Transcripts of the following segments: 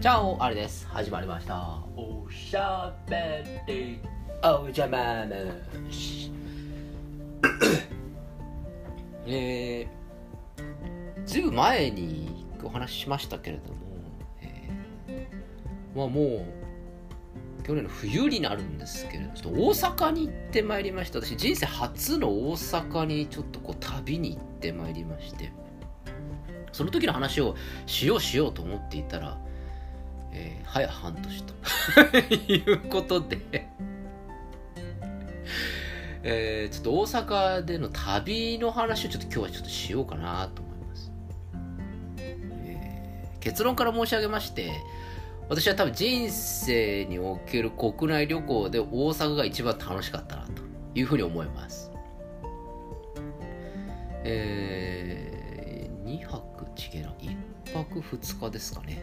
チャオあれです。始まりました。おしゃべり。お邪魔しえー、ずいぶん前にお話ししましたけれども、えーまあもう去年の冬になるんですけれどちょっと大阪に行ってまいりました。私人生初の大阪にちょっとこう旅に行ってまいりまして。その時の話をしようしようと思っていたら、えー、早半年と。いうことで。えー、ちょっと大阪での旅の話をちょっと今日はちょっとしようかなと思います、えー結論から申し上げまして私は多分人生における国内旅行で大阪が一番楽しかったなというふうに思います。えー、2泊ちげな。1泊2日ですかね。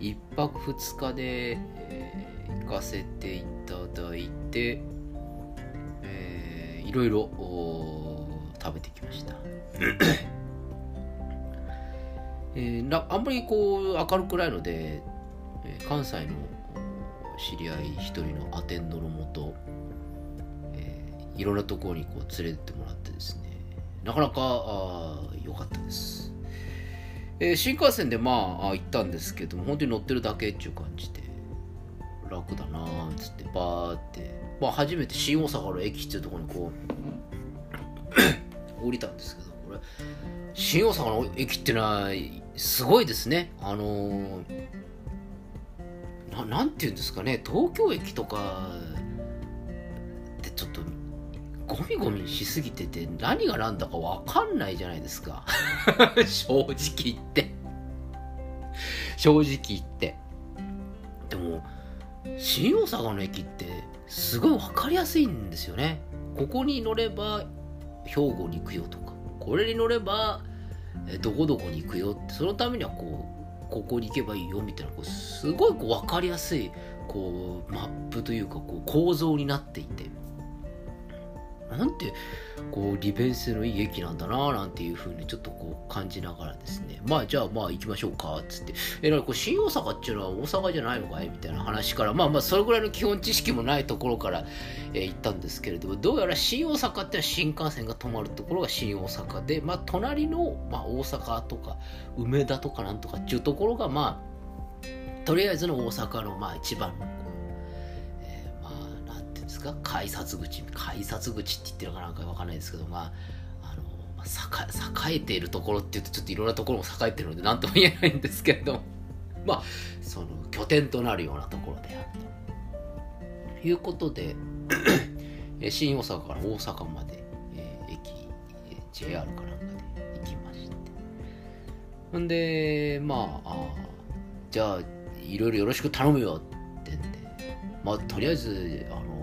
1泊2日で、えー行かせていただいて、えーいろいろお食べてきました。えーなあんまりこう明るくないので、えー関西の知り合い一人のアテンドのもと、えーいろんなところにこう連れてってもらってですねなかなかあー良かったです、えー新幹線でまああ行ったんですけども本当に乗ってるだけっていう感じで。楽だなーっつってバーって、まあ、初めて新大阪の駅っていうところにこう 降りたんですけどこれ。新大阪の駅ってのはすごいですね。あのーななんていうんですかね。東京駅とかってちょっとゴミゴミしすぎてて何が何だか分かんないじゃないですか。正直言って。正直言って。でも新大阪の駅ってすごい分かりやすいんですよね。ここに乗れば兵庫に行くよとか。これに乗ればえどこどこに行くよって。そのためにはこうここに行けばいいよみたいなこうすごいこう分かりやすいこうマップというかこう構造になっていてなんてこう利便性のいい駅なんだななんていうふうにちょっとこう感じながらですね。まあじゃあまあ行きましょうかっつって。えなんかこう新大阪っていうのは大阪じゃないのかいみたいな話からまあまあそれぐらいの基本知識もないところから、えー行ったんですけれどもどうやら新大阪ってのは新幹線が止まるところが新大阪でまあ隣の、まあ、大阪とか梅田とかなんとかっていうところがまあとりあえずの大阪のまあ一番のですか？改札口。改札口って言ってるかなんかわかんないですけどまああの、まあ、栄栄えているところっていうとちょっといろんなところも栄えてるので何とも言えないんですけれどもまあその拠点となるようなところであるということで新大阪から大阪まで、えー駅 JR かなんかで行きまして。ほんでまああじゃあいろいろよろしく頼むよってんでまあとりあえずあの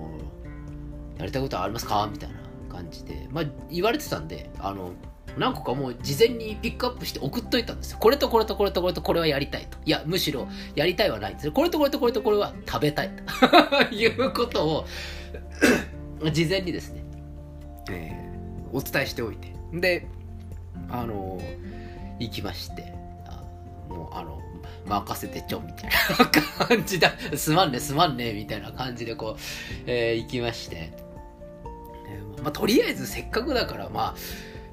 やりたいことありますか？みたいな感じで。まあ言われてたんであの何個かもう事前にピックアップして送っといたんですよ。これとこれとこれとこれとこれはやりたいと。いやむしろやりたいはないんですよ。これとこれとこれとこれは食べたいと。いうことを 事前にですね、えーお伝えしておいて。であの行きまして。あもうあの任せてちょみたいな感じだ。すまんねすまんねみたいな感じでこう、えー行きまして、まあ、とりあえずせっかくだからまあ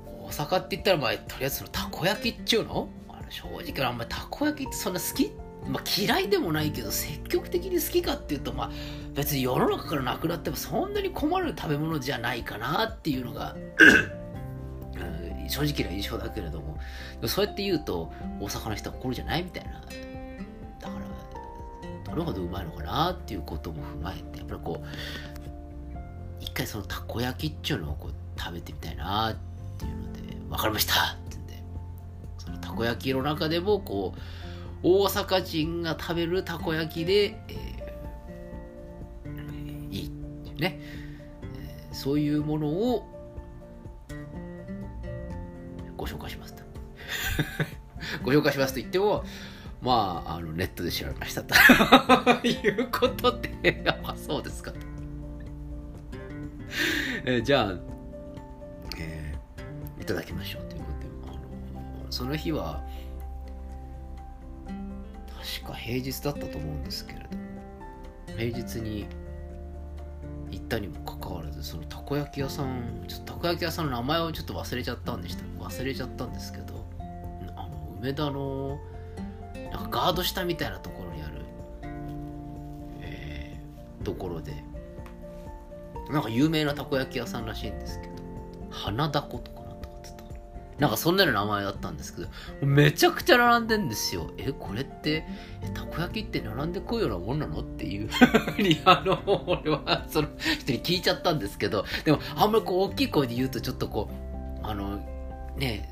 大阪って言ったらまあとりあえずそのたこ焼きっちゅうの？正直あんまりたこ焼きってそんな好き？まあ、嫌いでもないけど積極的に好きかっていうとまあ別に世の中からなくなってもそんなに困る食べ物じゃないかなっていうのが正直な印象だけれども。そうやって言うと大阪の人はこれじゃないみたいな。だからどれほどうまいのかなっていうことも踏まえてやっぱりこう一回そのたこ焼きっていうのをこう食べてみたいなっていうので分かりましたってんでそのたこ焼きの中でもこう大阪人が食べるたこ焼きで、えーいいっていうね、えーそういうものをご紹介しますと。ご紹介しますと言ってもまああのネットで調べましたと。いうことで あそうですかと、えーじゃあ、えーいただきましょうということであのその日は確か平日だったと思うんですけれど平日に行ったにもかかわらずそのたこ焼き屋さんちょっとたこ焼き屋さんの名前をちょっと忘れちゃったんでした。忘れちゃったんですけどあの梅田のなんかガード下みたいなところにある、えーところでなんか有名なたこ焼き屋さんらしいんですけど花だことかなとかってたな。んかそんなの名前だったんですけどめちゃくちゃ並んでんですよ。えこれってたこ焼きって並んでこうようなもんなのっていう ふうにあの俺はその人に聞いちゃったんですけどでもあんまりこう大きい声で言うとちょっとこうあのね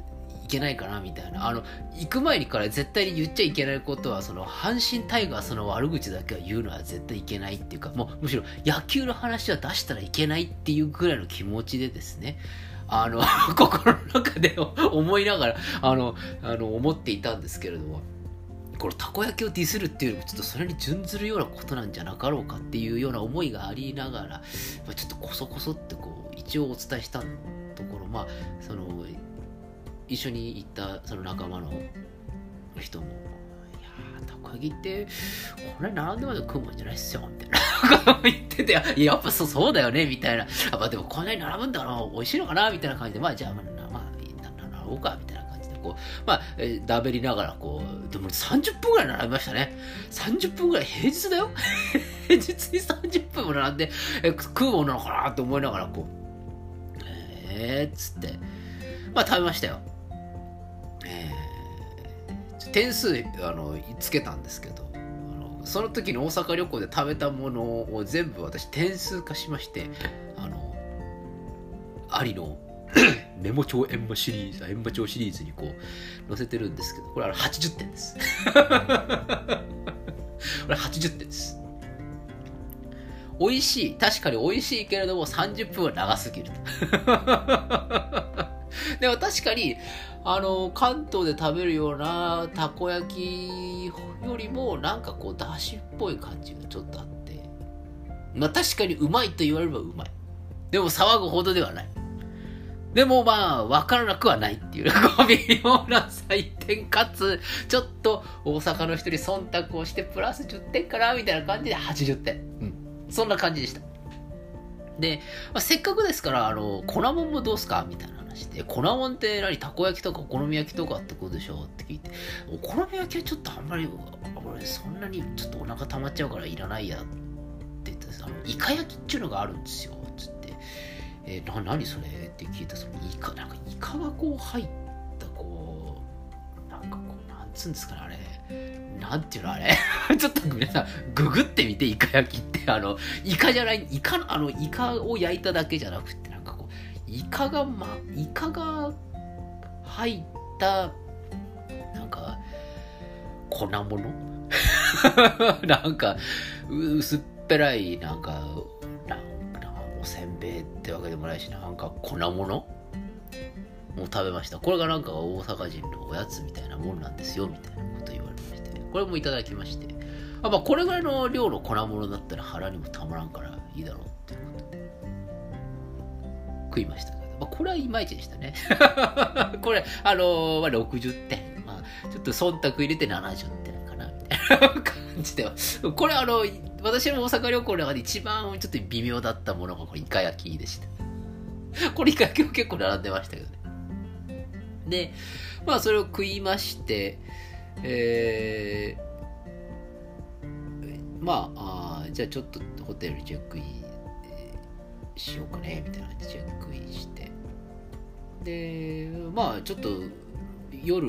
けないかなみたいな。あの行く前にから絶対に言っちゃいけないことはその阪神タイガースの悪口だけは言うのは絶対いけないっていうかもうむしろ野球の話は出したらいけないっていうぐらいの気持ちでですね。あの 心の中で思いながらあのあの思っていたんですけれども。このたこ焼きをディスるっていうよりもちょっとそれに準ずるようなことなんじゃなかろうかっていうような思いがありながらまちょっとこそこそってこう一応お伝えしたところまあその一緒に行ったその仲間の人も「いやーたこ焼きってこれ並んでまで食うもんじゃないっすよ」みたいな。言ってて「やっぱそうそうだよね」みたいな「あまあでもこんなに並ぶんだから美味しいのかな」みたいな感じで「まあじゃあまあまあな並ぼうか」みたいな感じでこうまあえーだべりながらこうでも30分ぐらい並びましたね。30分ぐらい平日だよ。平日に30分も並んでえ食うものなのかなと思いながらこうえーっつって。まあ食べましたよ。えー点数あのつけたんですけどあのその時に大阪旅行で食べたものを全部私点数化しましてあのありの メモ帳閻魔シリーズ閻魔帳シリーズにこう載せてるんですけどこれあの80点です。これ80点です。美味しい確かに美味しいけれども30分は長すぎるでも確かにあの関東で食べるようなたこ焼きよりもなんかこうだしっぽい感じがちょっとあって。まあ確かにうまいと言われればうまい。でも騒ぐほどではない。でもまあ分からなくはないっていう。こう微妙な採点かつちょっと大阪の人に忖度をしてプラス10点かなみたいな感じで80点。うん。そんな感じでした。で、まあ、せっかくですからあの粉もんもどうすか？みたいな話で粉もんって何たこ焼きとかお好み焼きとかってことでしょ？って聞いてお好み焼きはちょっとあんまり俺そんなにちょっとお腹溜まっちゃうからいらないやって言ってあのイカ焼きっていうのがあるんですよ。つって。えー、な何それ？って聞いたそのイカなんかイカがこう入ったこうなんかこうなんつうんですかねあれ。なんていうのあれ？ちょっと皆さんググってみてイカ焼きってあのイカじゃないイカのあのイカを焼いただけじゃなくてなんかこうイカがまイカが入ったなんか粉物？なんか薄っぺらいなんかなんかおせんべいってわけでもないしなんか粉物？も食べました。これがなんか大阪人のおやつみたいなもんなんですよみたいなこと言われまして。これもいただきまして。あまあこれぐらいの量の粉物だったら腹にもたまらんからいいだろうっていうこと食いましたけど、まあ、これはいまいちでしたね。これあのーまあ、60点、まあ、ちょっと忖度入れて70点かなみたいな感じでは。これあの私の大阪旅行の中で一番ちょっと微妙だったものがこれイカ焼きでした。これイカ焼きも結構並んでましたけどね。で、まあそれを食いまして、えー、まああじゃあちょっとホテルチェックインしようかね、みたいな感じでチェックインして、で、まあちょっと夜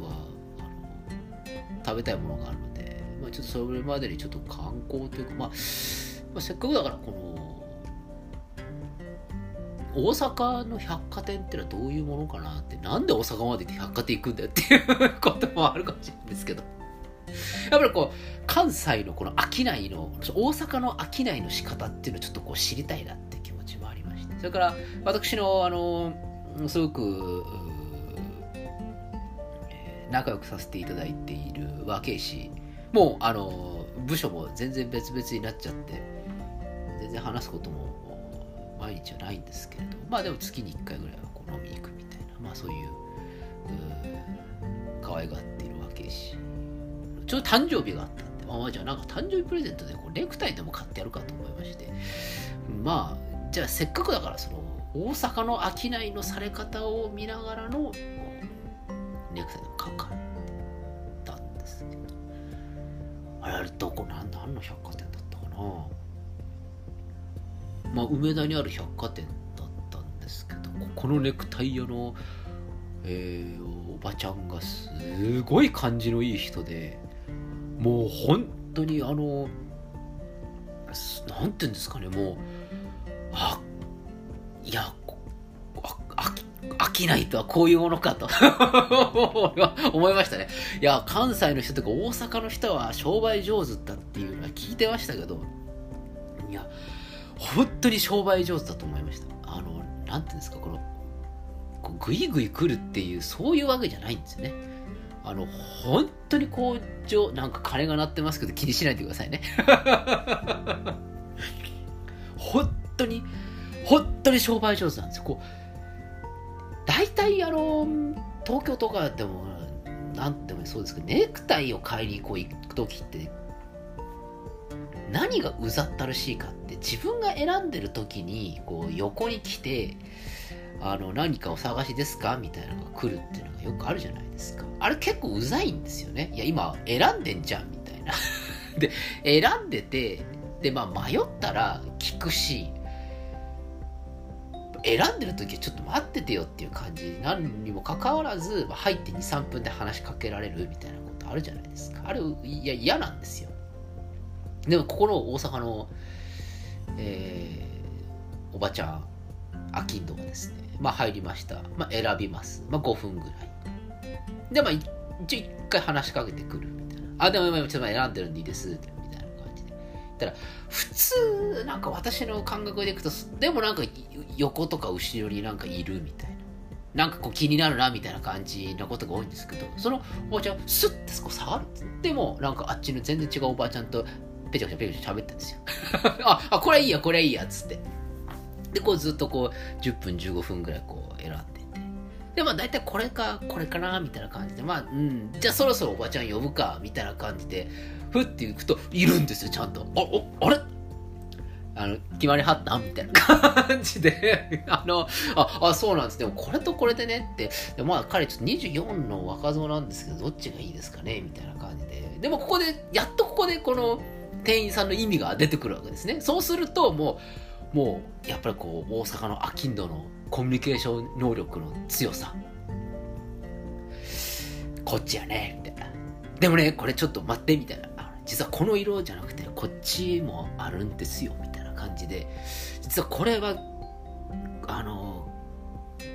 はあの食べたいものがあるので、まあちょっとそれまでにちょっと観光というか、まあ、まあ、せっかくだからこの大阪の百貨店ってのはどういうものかなってなんで大阪まで行って百貨店行くんだよっていうこともあるかもしれないんですけど。やっぱりこう関西のこの商いの大阪の商いの仕方っていうのをちょっとこう知りたいなって気持ちもありまして。それから私のあのすごく仲良くさせていただいている和慶氏もうあの部署も全然別々になっちゃって全然話すことも毎日はないんですけれどまあでも月に1回ぐらいはこう飲みに行くみたいなまあそういうう可愛がっているわけし。ちょうど誕生日があったんで、ああ、じゃあなんか誕生日プレゼントでこうネクタイでも買ってやるかと思いまして、まあ、じゃあせっかくだから、その、大阪の商いのされ方を見ながらのネクタイでも買うかったんですけど、あれ、あれどこ、なん何の百貨店だったかな。まあ、梅田にある百貨店だったんですけど、ここのネクタイ屋の、えーおばちゃんがすごい感じのいい人でもう本当にあのすなんて言うんですかねもうあいやああ飽きないとはこういうものかと 思いましたね。いや関西の人とか大阪の人は商売上手だっていうのは聞いてましたけどいや本当に商売上手だと思いました。あのなんていうんですかこのこグイグイ来るっていうそういうわけじゃないんですよね。あの本当にこうじょなんか鐘が鳴ってますけど気にしないでくださいね。本当に本当に商売上手なんですよ。こう大体あの東京とかでもなんでもそうですけどネクタイを買いにこう行く時って何がうざったるしいかって自分が選んでる時にこう横に来てあの何かお探しですか？みたいなのが来るっていうのがよくあるじゃないですか。あれ結構うざいんですよね。いや今選んでんじゃんみたいな。で選んでてでまあ迷ったら聞くし選んでる時はちょっと待っててよっていう感じ何にもかかわらずまあ入って23分で話しかけられるみたいなことあるじゃないですか。あれいや嫌なんですよ。でもここの大阪の、えーおばちゃんアキンドがですね。まあ入りました、まあ、選びます、まあ、5分ぐらい。でまあ一応一回話しかけてくるみたいな。あでも今ちょっと選んでるんでいいです。みたいな感じで。たら普通なんか私の感覚でいくとでもなんか横とか後ろになんかいるみたいな。なんかこう気になるなみたいな感じなことが多いんですけどそのおばちゃんスッてそこ下がるでもなんかあっちの全然違うおばちゃんとペチャペチャペチャ喋ってんですよ。ああこれいいやこれいいやっつって。でこうずっとこう10分15分ぐらいこう選んでて。でまあ大体これかこれかなみたいな感じで。まあうん。じゃあそろそろおばちゃん呼ぶかみたいな感じでふって行くといるんですよちゃんと。あおあれ？あの決まりはった？みたいな感じで。あのああそうなんです。でもこれとこれでねって。でまあ彼ちょっと24の若造なんですけどどっちがいいですかね？みたいな感じで。でもここでやっとここでこの店員さんの意味が出てくるわけですね。そうするともうもうやっぱりこう大阪のアキンドのコミュニケーション能力の強さ。こっちやねみたいな。でもねこれちょっと待ってみたいな。実はこの色じゃなくてこっちもあるんですよみたいな感じで。実はこれはあの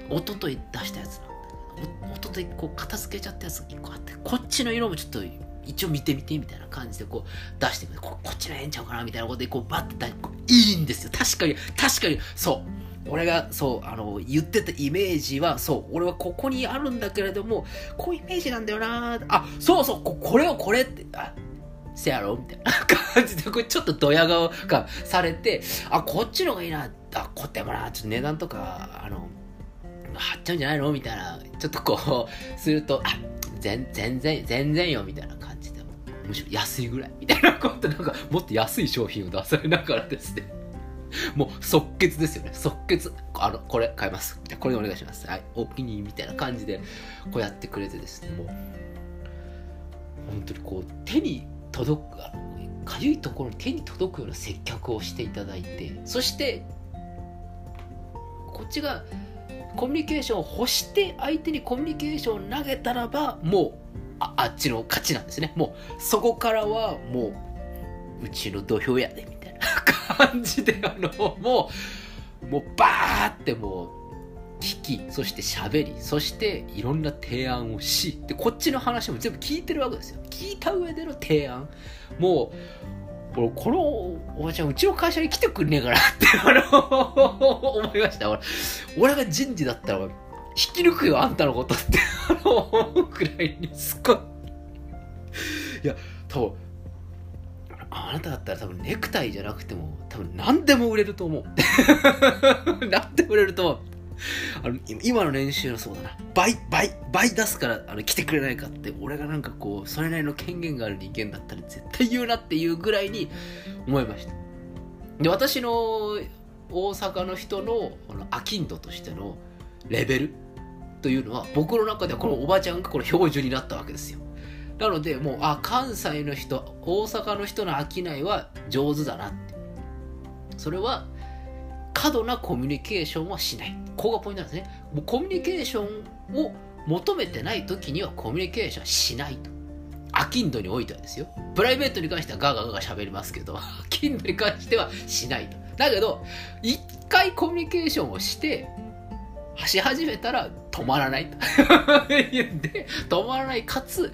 一昨日出したやつなんだけどお一昨日こう片付けちゃったやつが1個あってこっちの色もちょっと一応見てみてみたいな感じでこう出してくれここっちのええんちゃうかなみたいなことでこうバッて出いいんですよ。確かに確かに。そう。俺がそうあの言ってたイメージはそう俺はここにあるんだけれどもこういうイメージなんだよなあそうそうここれをこれってあせやろ？みたいな感じでこれちょっとドヤ顔がされてあこっちの方がいいな。あこってもな。ちょっと値段とかあの貼っちゃうんじゃないの？みたいな。ちょっとこうするとあ全全然全然よ。みたいな感じむしろ安いぐらいみたいなこと なんかもっと安い商品を出されながらですね。もう即決ですよね。即決。あのこれ買います。じゃこれお願いします。はい。お気に入りみたいな感じでこうやってくれてですね。もう本当にこう手に届くあのかゆいところに手に届くような接客をしていただいてそしてこっちがコミュニケーションを欲して相手にコミュニケーションを投げたらばもうああっちの勝ちなんですね。もうそこからはもううちの土俵やでみたいな。感じであのもうもうバーってもう聞きそして喋りそしていろんな提案をしでこっちの話も全部聞いてるわけですよ。聞いた上での提案。もう俺このおばちゃんうちの会社に来てくんねえかなって あの思いました。俺俺が人事だったら引き抜くよあんたのことって。くらいにすごい。いや多分あなただったら多分ネクタイじゃなくても多分何でも売れると思う。何でも売れると思う。あの今の練習のそうだな。倍倍倍出すからあの来てくれないかって俺がなんかこうそれなりの権限がある人間だったら絶対言うなっていうぐらいに思いました。で私の大阪の人のこのアキンドとしてのレベルというのは僕の中ではこのおばちゃんがこの標準になったわけですよ。なのでもうあ関西の人大阪の人の商いは上手だなって。それは過度なコミュニケーションはしない。ここがポイントなんですね。もうコミュニケーションを求めてない時にはコミュニケーションしないと。アキンドにおいてはですよ。プライベートに関してはガガガガ喋りますけどア キンドに関してはしないと。だけど一回コミュニケーションをしてし始めたら止まらない で止まらないかつ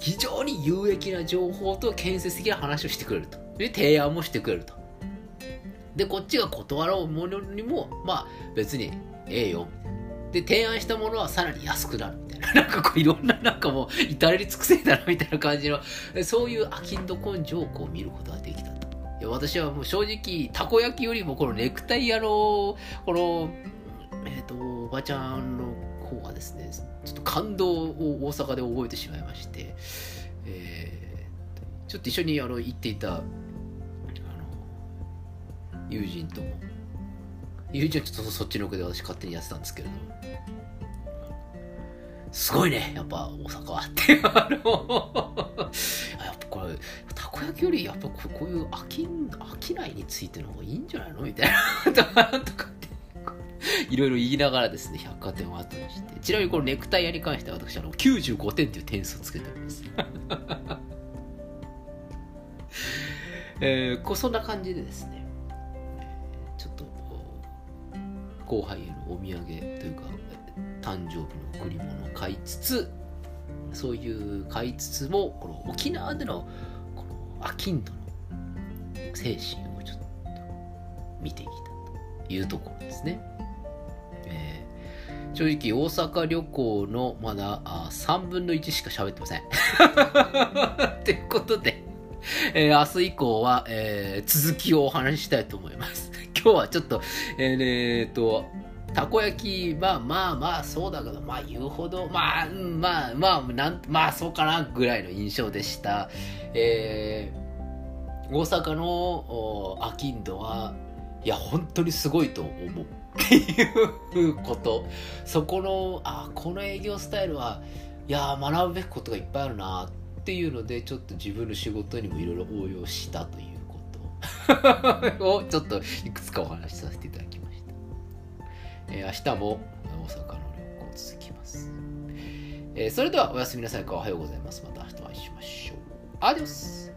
非常に有益な情報と建設的な話をしてくれると。で提案もしてくれると。でこっちが断ろうものにもまあ別にええよ。で提案したものはさらに安くなるみたいな。なんかこういろんななんかもう至れり尽くせだなみたいな感じのそういう飽きんど根性をこう見ることができたと。いや私はもう正直たこ焼きよりもこのネクタイ屋のこのえっ、とおばちゃんの方がですねちょっと感動を大阪で覚えてしまいまして、えーちょっと一緒にあの行っていたあの友人とも友人はちょっとそっちの奥で私勝手にやってたんですけれどすごいねやっぱ大阪は。ってやっぱこれたこ焼きよりやっぱこういう飽き飽きないについての方がいいんじゃないの？みたいなとかって。いろいろ言いながらですね百貨店を後にしてちなみにこのネクタイ屋に関しては私あの95点という点数をつけております えーこそんな感じでですね、ちょっと後輩へのお土産というか誕生日の贈り物を買いつつそういう買いつつもこの沖縄でのこのアキンドの精神をちょっと見てきたというところですね。えー正直大阪旅行のまだあ3分の1しか喋ってません。ということで、えー明日以降は、えー続きをお話ししたいと思います。今日はちょっと、えーえーっと、たこ焼き、まあまあまあそうだけど、まあ言うほど、まあ、うんまあまあ、なんまあそうかなぐらいの印象でした。えー大阪のおアキンドは、いや、本当にすごいと思う。っていうこと。そこの、あ、この営業スタイルは、いや、学ぶべきことがいっぱいあるなっていうので、ちょっと自分の仕事にもいろいろ応用したということ を、ちょっといくつかお話しさせていただきました。えー明日も大阪の旅行続きます。えーそれではおやすみなさいかおはようございます。また明日お会いしましょう。アディオス